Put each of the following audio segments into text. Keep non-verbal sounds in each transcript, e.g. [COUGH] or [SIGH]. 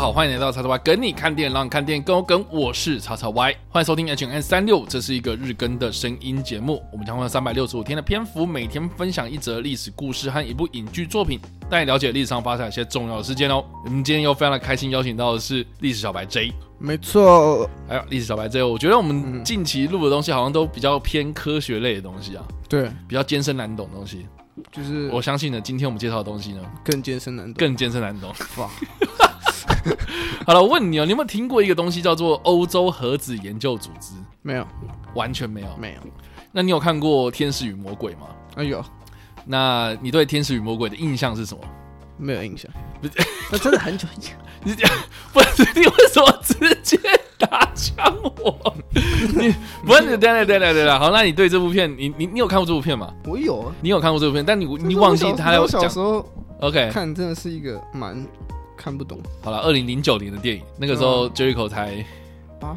好，欢迎来到叉叉 Y 跟你看电影，让你看电影更有梗。我是叉叉 Y，欢迎收听 H N 三六，这是一个日更的声音节目。我们将会用三百六十五天的篇幅，每天分享一则历史故事和一部影剧作品，带你了解历史上发生一些重要的事件哦。我们今天又非常的开心，邀请到的是历史小白 J。没错，哎呀，历史小白 J，我觉得我们近期录的东西好像都比较偏科学类的东西啊，对，比较艰深难懂的东西。就是我相信呢，今天我们介绍的东西呢，更艰深难懂，更艰深难懂。哇！[LAUGHS] [LAUGHS] 好了，我问你哦，你有没有听过一个东西叫做欧洲核子研究组织？没有，完全没有，没有。那你有看过《天使与魔鬼》吗？哎呦，那你对《天使与魔鬼》的印象是什么？没有印象。[LAUGHS] 那真的很久以前。你讲，不是你为什么直接打枪我？你不是，对对对对对，好，那你对这部片，你你你有看过这部片吗？我有啊，你有看过这部片，但你你忘记他有小时候 OK 看，真的是一个蛮。看不懂。好了，二零零九年的电影，那个时候 Jericho 才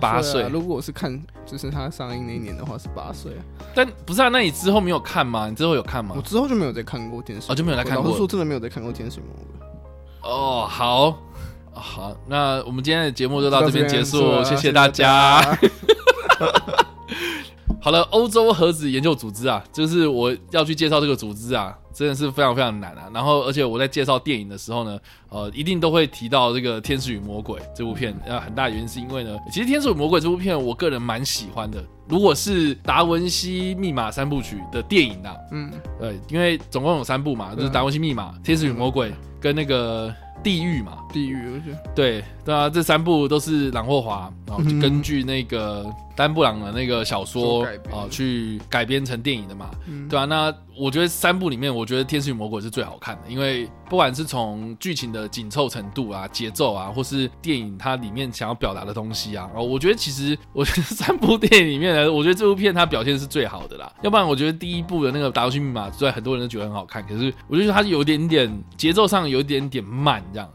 八岁。如果我是看，就是他上映那一年的话，是八岁啊。但不是啊，那你之后没有看吗？你之后有看吗？我之后就没有再看过电视，哦，就没有再看过。我说真的没有再看过《天使魔鬼》。哦，好，好，那我们今天的节目就到这边结束，谢谢大家。[LAUGHS] 好了，欧洲核子研究组织啊，就是我要去介绍这个组织啊。真的是非常非常难啊！然后，而且我在介绍电影的时候呢，呃，一定都会提到这个《天使与魔鬼》这部片。呃，很大原因是因为呢，其实《天使与魔鬼》这部片，我个人蛮喜欢的。如果是达文西密码三部曲的电影啊，嗯，对，因为总共有三部嘛，就是达文西密码、天使与魔鬼跟那个地狱嘛，地狱，对对啊，这三部都是朗霍华，然后就根据那个。丹布朗的那个小说啊，去改编成电影的嘛，嗯、对啊，那我觉得三部里面，我我觉得《天使与魔鬼》是最好看的，因为不管是从剧情的紧凑程度啊、节奏啊，或是电影它里面想要表达的东西啊，我觉得其实 [LAUGHS] 我觉得三部电影里面呢，我觉得这部片它表现是最好的啦。要不然，我觉得第一部的那个《达芬奇密码》虽然很多人都觉得很好看，可是我觉得它有点点节奏上有一点点慢，这样。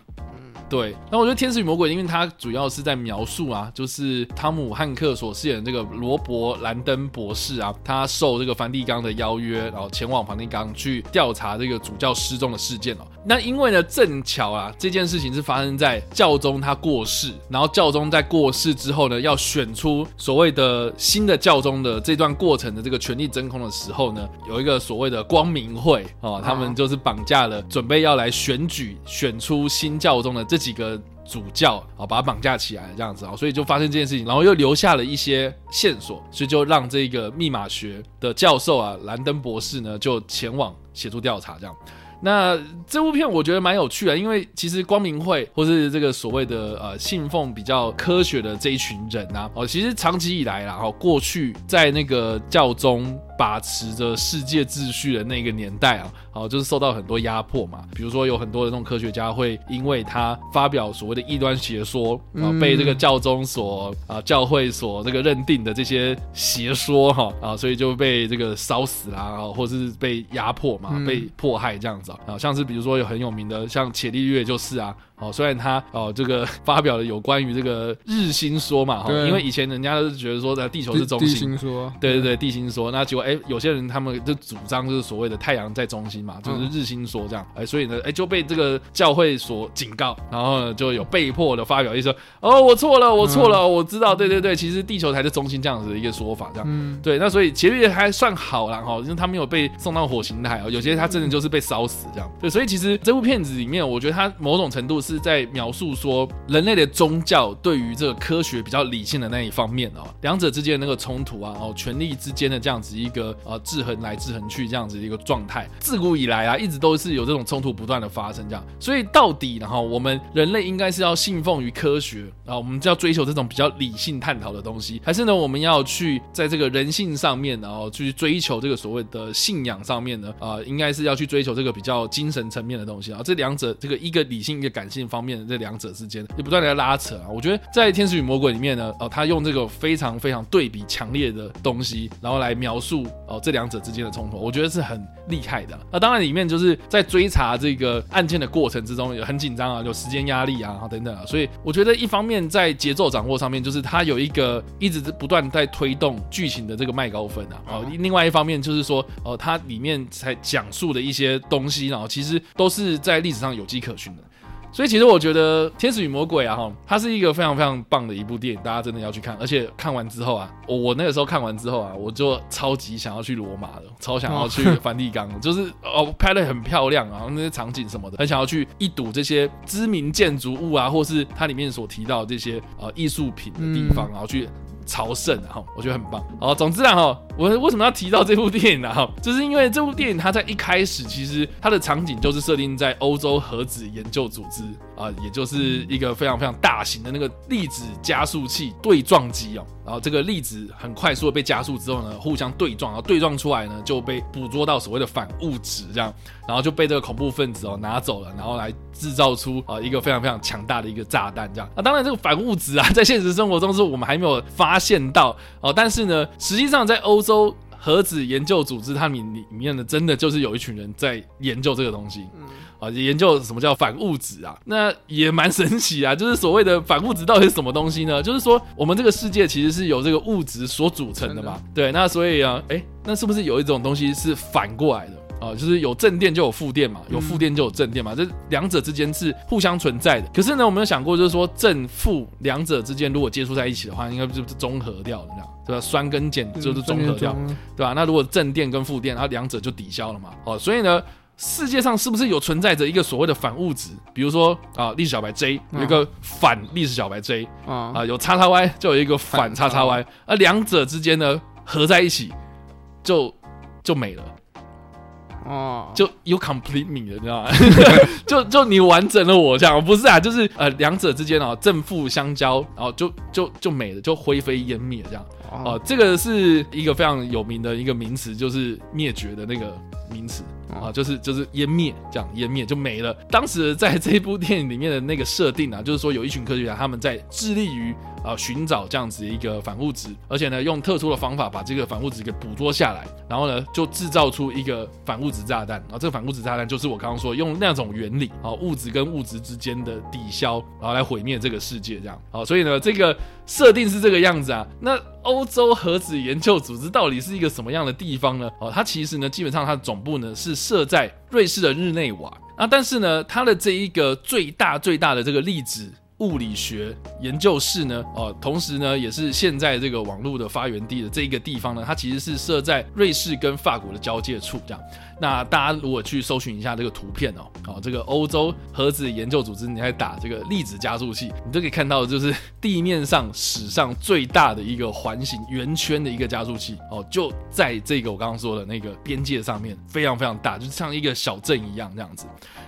对，那我觉得《天使与魔鬼》，因为它主要是在描述啊，就是汤姆汉克所饰演的这个罗伯兰登博士啊，他受这个梵蒂冈的邀约，然后前往梵蒂冈去调查这个主教失踪的事件哦。那因为呢，正巧啊，这件事情是发生在教宗他过世，然后教宗在过世之后呢，要选出所谓的新的教宗的这段过程的这个权力真空的时候呢，有一个所谓的光明会哦，他们就是绑架了，准备要来选举选出新教宗的这。几个主教啊，把他绑架起来，这样子啊，所以就发生这件事情，然后又留下了一些线索，所以就让这个密码学的教授啊，兰登博士呢，就前往协助调查，这样。那这部片我觉得蛮有趣的，因为其实光明会或是这个所谓的呃信奉比较科学的这一群人啊，哦，其实长期以来啦，哦，过去在那个教宗把持着世界秩序的那个年代啊，哦，就是受到很多压迫嘛。比如说有很多的那种科学家会因为他发表所谓的异端邪说啊，被这个教宗所啊教会所这个认定的这些邪说哈啊，所以就被这个烧死啦，啊，或是被压迫嘛，被迫害这样子。啊，像是比如说有很有名的，像伽利略就是啊。哦，虽然他哦这个 [LAUGHS] 发表了有关于这个日心说嘛，哈，因为以前人家都是觉得说在地球是中心，地心说，对对对，地心说，那结果哎，有些人他们就主张就是所谓的太阳在中心嘛，就是日心说这样，哎，所以呢，哎就被这个教会所警告，然后呢就有被迫的发表一说，哦，我错了，我错了，我知道，对对对，其实地球才是中心这样子的一个说法，这样，对，那所以伽利略还算好啦，哈，因为他没有被送到火星台，有些他真的就是被烧死这样，对，所以其实这部片子里面，我觉得他某种程度是。在描述说人类的宗教对于这个科学比较理性的那一方面哦，两者之间的那个冲突啊，哦，权力之间的这样子一个呃制衡来制衡去这样子一个状态，自古以来啊，一直都是有这种冲突不断的发生这样。所以到底然后我们人类应该是要信奉于科学啊，我们就要追求这种比较理性探讨的东西，还是呢我们要去在这个人性上面然后去追求这个所谓的信仰上面呢啊，应该是要去追求这个比较精神层面的东西啊？这两者这个一个理性一个感性。方面的这两者之间也不断的拉扯啊，我觉得在《天使与魔鬼》里面呢，哦，他用这个非常非常对比强烈的东西，然后来描述哦这两者之间的冲突，我觉得是很厉害的。那当然里面就是在追查这个案件的过程之中也很紧张啊，有时间压力啊，等等啊，所以我觉得一方面在节奏掌握上面，就是他有一个一直不断在推动剧情的这个麦高芬啊，哦，另外一方面就是说哦，它里面才讲述的一些东西，然后其实都是在历史上有迹可循的。所以其实我觉得《天使与魔鬼》啊，哈，它是一个非常非常棒的一部电影，大家真的要去看。而且看完之后啊，我我那个时候看完之后啊，我就超级想要去罗马的，超想要 [LAUGHS] 去梵蒂冈，就是哦拍的很漂亮啊，那些场景什么的，很想要去一睹这些知名建筑物啊，或是它里面所提到的这些呃艺术品的地方，然后去。朝圣啊，哈，我觉得很棒。好，总之啊，哈，我为什么要提到这部电影呢？哈，就是因为这部电影它在一开始其实它的场景就是设定在欧洲核子研究组织啊，也就是一个非常非常大型的那个粒子加速器对撞机哦。然后这个粒子很快速的被加速之后呢，互相对撞，然后对撞出来呢就被捕捉到所谓的反物质，这样，然后就被这个恐怖分子哦拿走了，然后来制造出啊一个非常非常强大的一个炸弹，这样。那当然这个反物质啊，在现实生活中是我们还没有发。发现到哦，但是呢，实际上在欧洲核子研究组织，它里里面的，真的就是有一群人在研究这个东西，啊，研究什么叫反物质啊？那也蛮神奇啊！就是所谓的反物质到底是什么东西呢？就是说，我们这个世界其实是由这个物质所组成的嘛。对，那所以啊，诶，那是不是有一种东西是反过来的？啊，就是有正电就有负电嘛，有负电就有正电嘛，这两者之间是互相存在的。可是呢，我们有想过，就是说正负两者之间如果接触在一起的话，应该就是中和掉了，这样对吧？酸跟碱就是中和掉，对吧？那如果正电跟负电，它两者就抵消了嘛。哦，所以呢，世界上是不是有存在着一个所谓的反物质？比如说啊，历史小白 J 有一个反历史小白 J 啊，有叉叉 Y 就有一个反叉叉 Y，而两者之间呢合在一起就就没了。哦，就 you complete me 的，你知道吗？[LAUGHS] 就就你完整了我这样，不是啊，就是呃两者之间哦正负相交，然后就就就没了，就灰飞烟灭这样。哦，这个是一个非常有名的一个名词，就是灭绝的那个名词啊，就是就是湮灭这样，湮灭就没了。当时在这一部电影里面的那个设定啊，就是说有一群科学家他们在致力于。啊，寻找这样子一个反物质，而且呢，用特殊的方法把这个反物质给捕捉下来，然后呢，就制造出一个反物质炸弹。然后这个反物质炸弹就是我刚刚说用那种原理啊，物质跟物质之间的抵消，然后来毁灭这个世界这样。好，所以呢，这个设定是这个样子啊。那欧洲核子研究组织到底是一个什么样的地方呢？哦，它其实呢，基本上它的总部呢是设在瑞士的日内瓦啊，但是呢，它的这一个最大最大的这个粒子。物理学研究室呢，哦，同时呢，也是现在这个网络的发源地的这一个地方呢，它其实是设在瑞士跟法国的交界处，这样。那大家如果去搜寻一下这个图片哦，哦，这个欧洲核子研究组织，你在打这个粒子加速器，你都可以看到，就是地面上史上最大的一个环形圆圈的一个加速器哦，就在这个我刚刚说的那个边界上面，非常非常大，就像一个小镇一样这样子。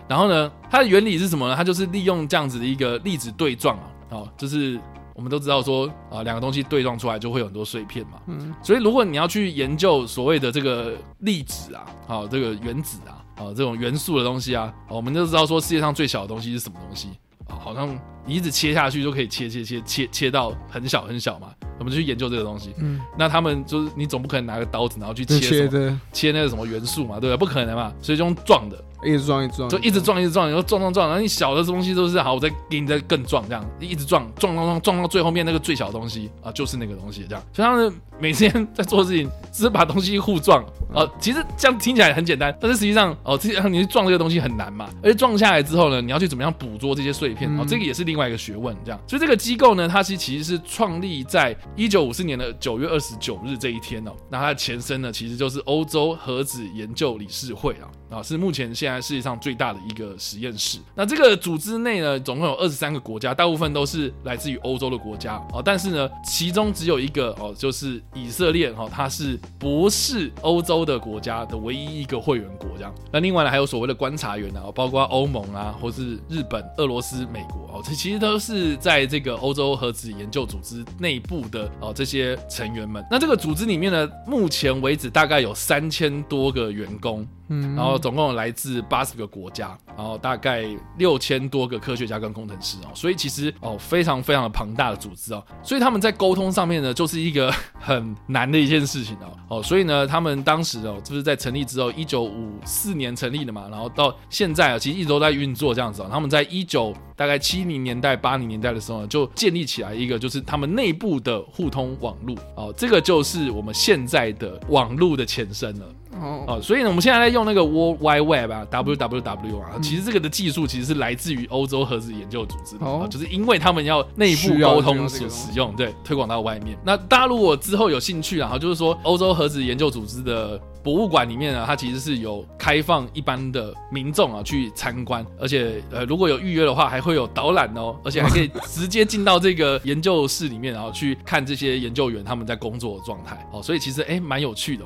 然后呢，它的原理是什么呢？它就是利用这样子的一个粒子对撞啊，哦，就是。我们都知道说啊，两个东西对撞出来就会有很多碎片嘛。嗯，所以如果你要去研究所谓的这个粒子啊，好，这个原子啊，啊，这种元素的东西啊，我们就知道说世界上最小的东西是什么东西啊？好像你一直切下去就可以切切切切切到很小很小嘛。我们就去研究这个东西。嗯，那他们就是你总不可能拿个刀子然后去切切的切那个什么元素嘛，对吧？不可能嘛，所以就用撞的。一直撞，一直撞，就一直撞，一直撞，然后撞撞撞，然后你小的东西都是好，我再给你再更撞，这样一直撞，撞撞撞撞到最后面那个最小的东西啊，就是那个东西，这样。所以他们每天在做事情，只是把东西互撞啊。其实这样听起来很简单，但是实际上哦，实际上你去撞这个东西很难嘛。而且撞下来之后呢，你要去怎么样捕捉这些碎片哦，这个也是另外一个学问，这样。所以这个机构呢，它其实其实是创立在一九五四年的九月二十九日这一天哦。那它的前身呢，其实就是欧洲核子研究理事会啊。啊，是目前现在世界上最大的一个实验室。那这个组织内呢，总共有二十三个国家，大部分都是来自于欧洲的国家啊。但是呢，其中只有一个哦，就是以色列哈，它是不是欧洲的国家的唯一一个会员国这样。那另外呢，还有所谓的观察员啊，包括欧盟啊，或是日本、俄罗斯、美国哦，这其实都是在这个欧洲核子研究组织内部的哦这些成员们。那这个组织里面呢，目前为止大概有三千多个员工。嗯，然后总共有来自八十个国家，然后大概六千多个科学家跟工程师哦，所以其实哦非常非常的庞大的组织哦，所以他们在沟通上面呢，就是一个很难的一件事情哦哦，所以呢，他们当时哦就是在成立之后，一九五四年成立的嘛，然后到现在啊，其实一直都在运作这样子哦。他们在一九大概七零年代、八零年代的时候呢，就建立起来一个就是他们内部的互通网络哦，这个就是我们现在的网络的前身了。哦，哦，所以呢，我们现在在用那个 World Wide Web 啊，WWW 啊，嗯、其实这个的技术其实是来自于欧洲核子研究组织的，哦、就是因为他们要内部沟通所使用，对，推广到外面。那大家如果之后有兴趣啊，就是说欧洲核子研究组织的。博物馆里面呢，它其实是有开放一般的民众啊去参观，而且呃如果有预约的话，还会有导览哦，[LAUGHS] 而且还可以直接进到这个研究室里面，然后去看这些研究员他们在工作的状态哦，所以其实诶蛮有趣的。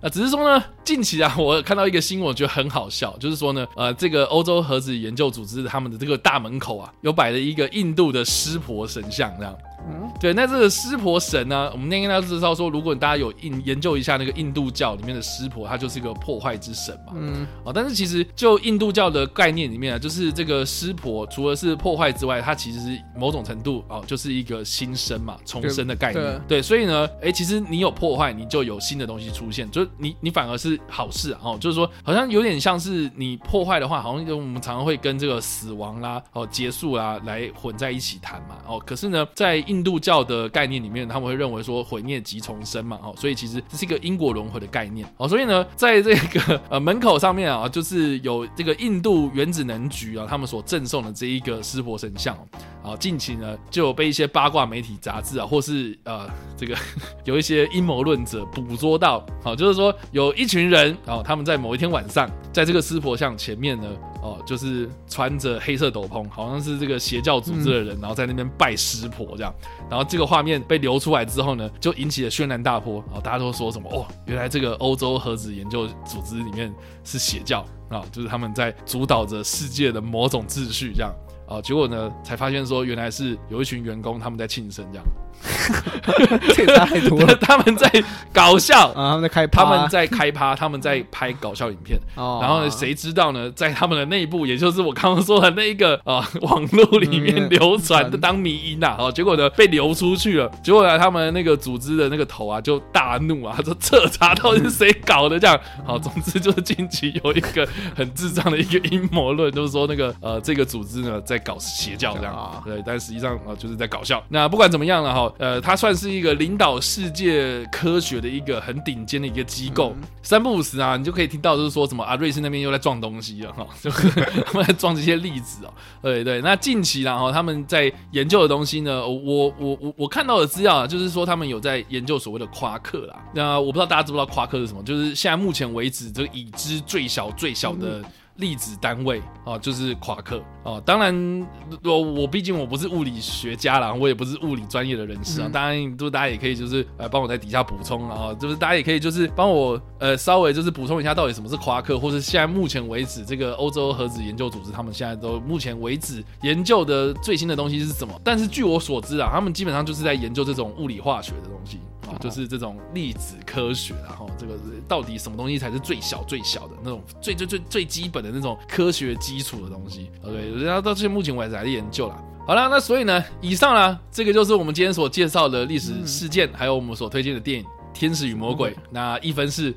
啊只是说呢，近期啊，我看到一个新闻，我觉得很好笑，就是说呢，呃，这个欧洲核子研究组织他们的这个大门口啊，有摆了一个印度的湿婆神像，这样。嗯，对，那这个湿婆神呢，我们那天大家知道说，如果大家有印研究一下那个印度教里面的湿婆，它就是一个破坏之神嘛。嗯，哦，但是其实就印度教的概念里面啊，就是这个湿婆除了是破坏之外，它其实某种程度哦，就是一个新生嘛，重生的概念。对，对，所以呢，哎，其实你有破坏，你就有新的东西出现，就是你你反而是好事啊。哦，就是说，好像有点像是你破坏的话，好像就我们常常会跟这个死亡啦、哦结束啦来混在一起谈嘛。哦，可是呢，在印印度教的概念里面，他们会认为说毁灭即重生嘛，哦，所以其实这是一个因果轮回的概念，哦，所以呢，在这个呃门口上面啊，就是有这个印度原子能局啊，他们所赠送的这一个湿婆神像，啊，近期呢就有被一些八卦媒体杂志啊，或是呃这个 [LAUGHS] 有一些阴谋论者捕捉到，好，就是说有一群人啊，他们在某一天晚上，在这个湿婆像前面呢。哦，就是穿着黑色斗篷，好像是这个邪教组织的人，嗯、然后在那边拜师婆这样，然后这个画面被流出来之后呢，就引起了轩然大波。然后大家都说什么？哦，原来这个欧洲核子研究组织里面是邪教啊，就是他们在主导着世界的某种秩序这样。啊，结果呢，才发现说原来是有一群员工他们在庆生这样。[LAUGHS] 这也太多了，[LAUGHS] 他们在搞笑啊，他们在开趴，他们在开趴，他们在拍搞笑影片。哦，然后呢，谁知道呢？在他们的内部，也就是我刚刚说的那一个啊，网络里面流传的当迷因呐，哦，结果呢被流出去了。结果呢，他们那个组织的那个头啊就大怒啊，他说彻查到底是谁搞的这样。好，总之就是近期有一个很智障的一个阴谋论，就是说那个呃这个组织呢在搞邪教这样啊，对，但实际上啊就是在搞笑。那不管怎么样了哈。呃，它算是一个领导世界科学的一个很顶尖的一个机构。嗯、三不五时啊，你就可以听到就是说什么啊，瑞士那边又在撞东西了哈，[LAUGHS] 就是他们在撞这些粒子哦。对对，那近期然后他们在研究的东西呢，我我我我看到的资料啊，就是说他们有在研究所谓的夸克啦。那我不知道大家知不知道夸克是什么？就是现在目前为止这个已知最小最小的。粒子单位啊，就是夸克啊。当然，我我毕竟我不是物理学家啦，我也不是物理专业的人士啊。当然，就大家也可以就是呃帮我在底下补充啊，就是大家也可以就是帮我呃稍微就是补充一下到底什么是夸克，或是现在目前为止这个欧洲核子研究组织他们现在都目前为止研究的最新的东西是什么？但是据我所知啊，他们基本上就是在研究这种物理化学的东西。就是这种粒子科学，然后这个到底什么东西才是最小最小的那种最最最最基本的那种科学基础的东西？OK，然后到现目前为止还在研究啦。好了，那所以呢，以上呢，这个就是我们今天所介绍的历史事件，还有我们所推荐的电影《天使与魔鬼》。那一分是，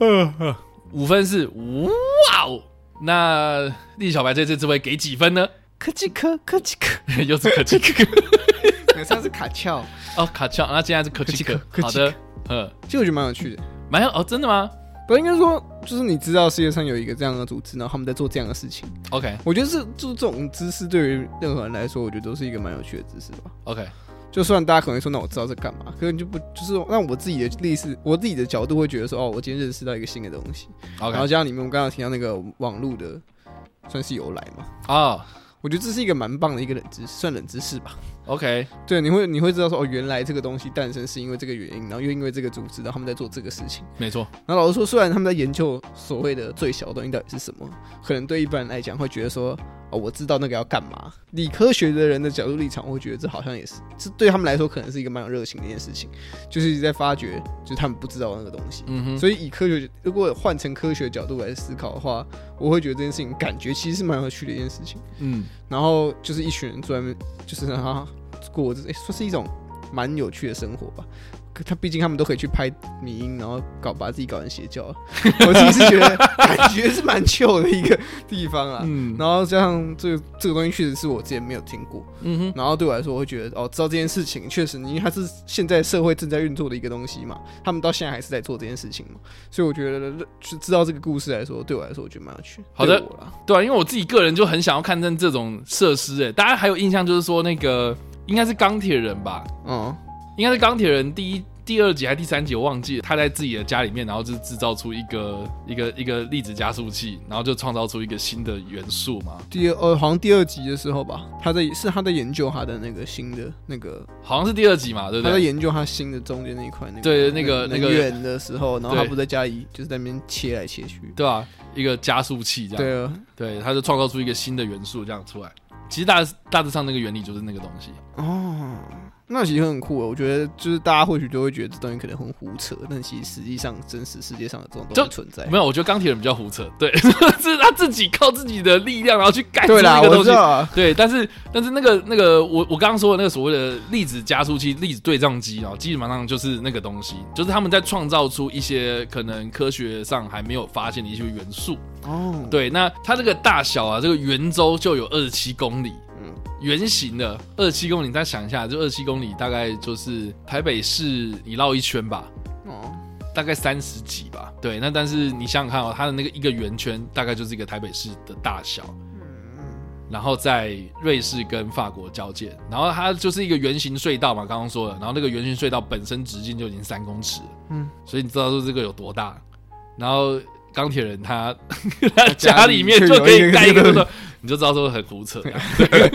嗯，五分是，哇哦！那丽小白这次只会给几分呢？科技科，科技科，[LAUGHS] 又是科技科。上是卡翘哦，卡翘，那现在是科技科。好的，嗯，其实我觉得蛮有趣的，蛮有哦，真的吗？不应该说，就是你知道世界上有一个这样的组织，然后他们在做这样的事情。OK，我觉得是就是这种知识对于任何人来说，我觉得都是一个蛮有趣的知识吧。OK，就算大家可能说，那我知道在干嘛，可能就不就是让我自己的历史，我自己的角度会觉得说，哦，我今天认识到一个新的东西。OK，然后加上你们我刚刚提到那个网络的，算是由来嘛？啊，oh. 我觉得这是一个蛮棒的一个冷知识，算冷知识吧。OK，对，你会你会知道说哦，原来这个东西诞生是因为这个原因，然后又因为这个组织，然后他们在做这个事情。没错。然后老实说，虽然他们在研究所谓的最小的东西到底是什么，可能对一般人来讲会觉得说哦，我知道那个要干嘛。理科学的人的角度立场，我会觉得这好像也是，这对他们来说可能是一个蛮有热情的一件事情，就是一直在发掘，就是他们不知道那个东西。嗯哼。所以以科学，如果换成科学角度来思考的话，我会觉得这件事情感觉其实是蛮有趣的一件事情。嗯。然后就是一群人坐在那边，就是让他。过这，哎，说是一种蛮有趣的生活吧。他毕竟他们都可以去拍迷音，然后搞把自己搞成邪教。[LAUGHS] 我自己是觉得感觉是蛮 chill 的一个地方啊。嗯，然后加上这个这个东西确实是我之前没有听过。嗯哼，然后对我来说，我会觉得哦，知道这件事情确实，因为它是现在社会正在运作的一个东西嘛，他们到现在还是在做这件事情嘛，所以我觉得是知道这个故事来说，对我来说，我觉得蛮有趣。好的，对啊，因为我自己个人就很想要看见这种设施。哎，大家还有印象就是说那个应该是钢铁人吧？嗯。应该是钢铁人第一、第二集还是第三集，我忘记了。他在自己的家里面，然后就制造出一个一个一个粒子加速器，然后就创造出一个新的元素嘛。第二呃，好像第二集的时候吧，他在是他在研究他的那个新的那个，好像是第二集嘛，对不对？他在研究他新的中间那一块那个对那个那个圆的时候，然后他不在家里就是在那边切来切去，对啊，一个加速器这样，对啊，对，他就创造出一个新的元素这样出来。其实大大致上那个原理就是那个东西哦。那其实很酷哦，我觉得就是大家或许都会觉得这东西可能很胡扯，但其实实际上真实世界上的这种东西存在。没有，我觉得钢铁人比较胡扯，对，[LAUGHS] 是他自己靠自己的力量然后去改出那个东西。对，啊、对，但是但是那个那个我我刚刚说的那个所谓的粒子加速器、粒子对撞机啊，基本上就是那个东西，就是他们在创造出一些可能科学上还没有发现的一些元素。哦，对，那它这个大小啊，这个圆周就有二十七公里。圆形的二十七公里，再想一下，就二十七公里，大概就是台北市你绕一圈吧，哦，大概三十几吧。对，那但是你想想看哦，它的那个一个圆圈，大概就是一个台北市的大小。嗯，然后在瑞士跟法国交界，然后它就是一个圆形隧道嘛，刚刚说的，然后那个圆形隧道本身直径就已经三公尺，嗯，所以你知道说这个有多大？然后钢铁人他 [LAUGHS] 他家里面就可以盖一个，你就知道说很胡扯。[LAUGHS] [LAUGHS] 对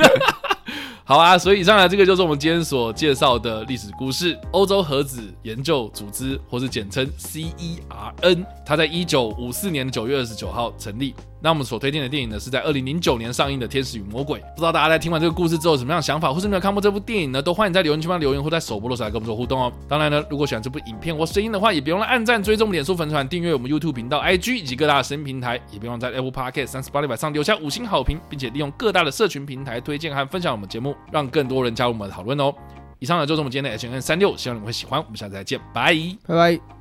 好啊，所以以上呢，这个就是我们今天所介绍的历史故事——欧洲核子研究组织，或是简称 CERN。它在一九五四年的九月二十九号成立。那我们所推荐的电影呢，是在二零零九年上映的《天使与魔鬼》。不知道大家在听完这个故事之后有什么样的想法，或是没有看过这部电影呢？都欢迎在留言区帮留言，或在首播的时候来跟我们做互动哦。当然呢，如果喜欢这部影片或声音的话，也别忘了按赞、追踪脸书粉团、订阅我们 YouTube 频道、IG 以及各大的声音平台，也别忘在 Apple Podcast 三十八里上留下五星好评，并且利用各大的社群平台推荐和分享我们节目，让更多人加入我们的讨论哦。以上呢就是我们今天的 H N 三六，希望你们会喜欢。我们下次再见，拜拜。